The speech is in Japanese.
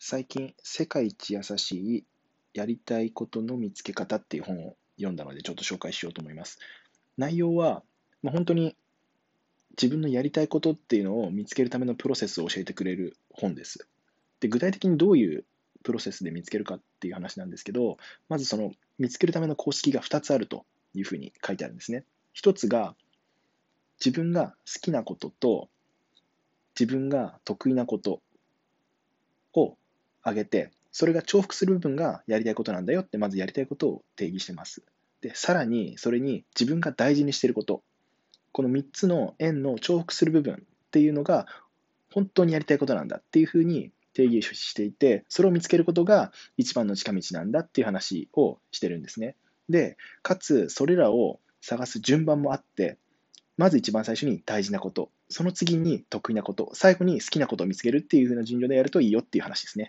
最近、世界一優しいやりたいことの見つけ方っていう本を読んだので、ちょっと紹介しようと思います。内容は、まあ、本当に自分のやりたいことっていうのを見つけるためのプロセスを教えてくれる本です。で具体的にどういうプロセスで見つけるかっていう話なんですけど、まずその見つけるための公式が2つあるというふうに書いてあるんですね。1つが自分が好きなことと自分が得意なことを挙げて、それが重複する部分がやりたいことなんだよって、まずやりたいことを定義してます。で、さらにそれに自分が大事にしていること、この3つの円の重複する部分っていうのが本当にやりたいことなんだっていうふうに定義していて、それを見つけることが一番の近道なんだっていう話をしてるんですね。で、かつそれらを探す順番もあって、まず一番最初に大事なこと、その次に得意なこと、最後に好きなことを見つけるっていう風な順序でやるといいよっていう話ですね。